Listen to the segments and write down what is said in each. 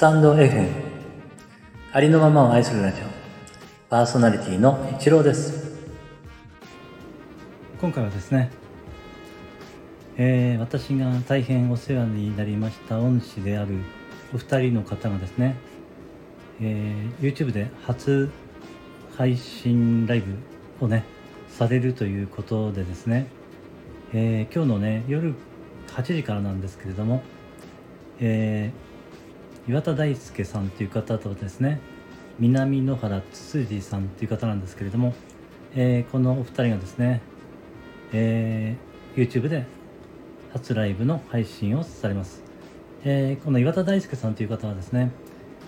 タンド FM ありのままを愛するラジオ。パーソナリティの一郎です。今回はですね、えー、私が大変お世話になりました恩師であるお二人の方がですね、えー、YouTube で初配信ライブをねされるということでですね、えー、今日のね夜8時からなんですけれども、えー、岩田大輔さんという方とですね南野原つつじさんという方なんですけれども、えー、このお二人がですね、えー、YouTube で初ライブの配信をされます、えー、この岩田大輔さんという方はですね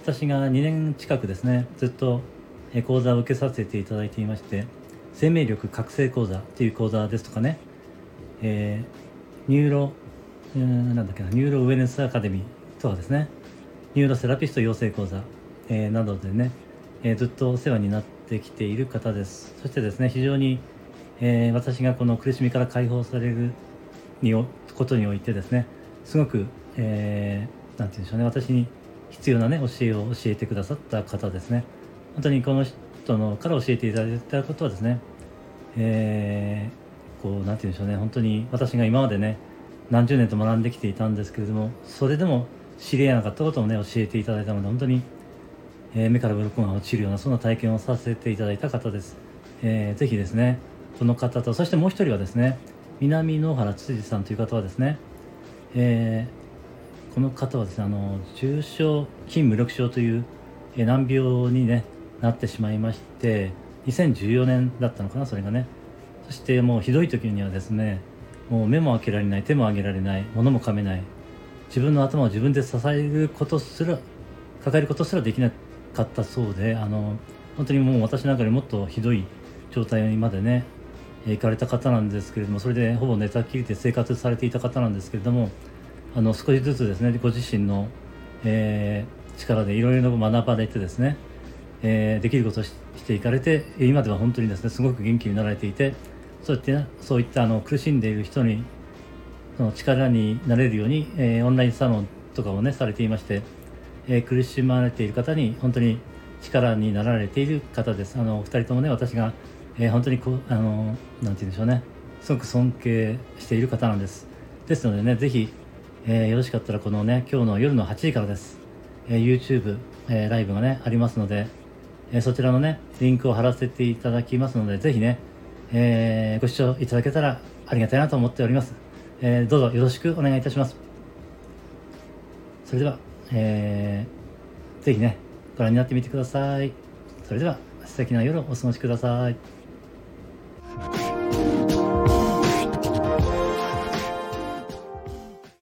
私が2年近くですねずっと講座を受けさせていただいていまして生命力覚醒講座という講座ですとかね、えー、ニューロなんだっけなニューロウェルネスアカデミーとかですねニューロセラピスト養成講座、えー、などでね、えー、ずっとお世話になってきている方です。そしてですね非常に、えー、私がこの苦しみから解放されるにことにおいてですねすごく、えー、なんて言うんでしょうね私に必要なね教えを教えてくださった方ですね。本当にこの人のから教えていただいたことはですね、えー、こうなんて言うんでしょうね本当に私が今までね何十年と学んできていたんですけれどもそれでも知り合えなかったことをね教えていただいたので本当に、えー、目から鱗が落ちるようなそんな体験をさせていただいた方です、えー、ぜひですねこの方とそしてもう一人はですね南野原辻さんという方はですね、えー、この方はですねあの重症筋無力症という、え難病に、ね、なってしまいまして2014年だったのかなそれがね。そしてもうひどい時にはですねもう目も開けられない手も上げられない物も噛めない自分の頭を自分で支えることすら抱えることすらできなかったそうであの本当にもう私なんかよりもっとひどい状態にまでね行かれた方なんですけれどもそれでほぼ寝たきりで生活されていた方なんですけれどもあの少しずつですねご自身の、えー、力でいろいろ学ばれてですね、えー、できることをしていかれて今では本当にですねすごく元気になられていてそうやって、ね、そういったあの苦しんでいる人にその力になれるように、えー、オンラインサロンとかをねされていまして、えー、苦しまれている方に本当に力になられている方です。あのお二人ともね私が、えー、本当にこうあのなんて言うんでしょうね。すごく尊敬している方なんです。ですのでねぜひ、えー、よろしかったらこのね今日の夜の8時からです、えー、YouTube、えー、ライブがねありますので、えー、そちらのねリンクを貼らせていただきますのでぜひねえー、ご視聴いただけたらありがたいなと思っております、えー、どうぞよろしくお願いいたします。それでは、えー、ぜひねご覧になってみてください。それでは素敵な夜をお過ごしください。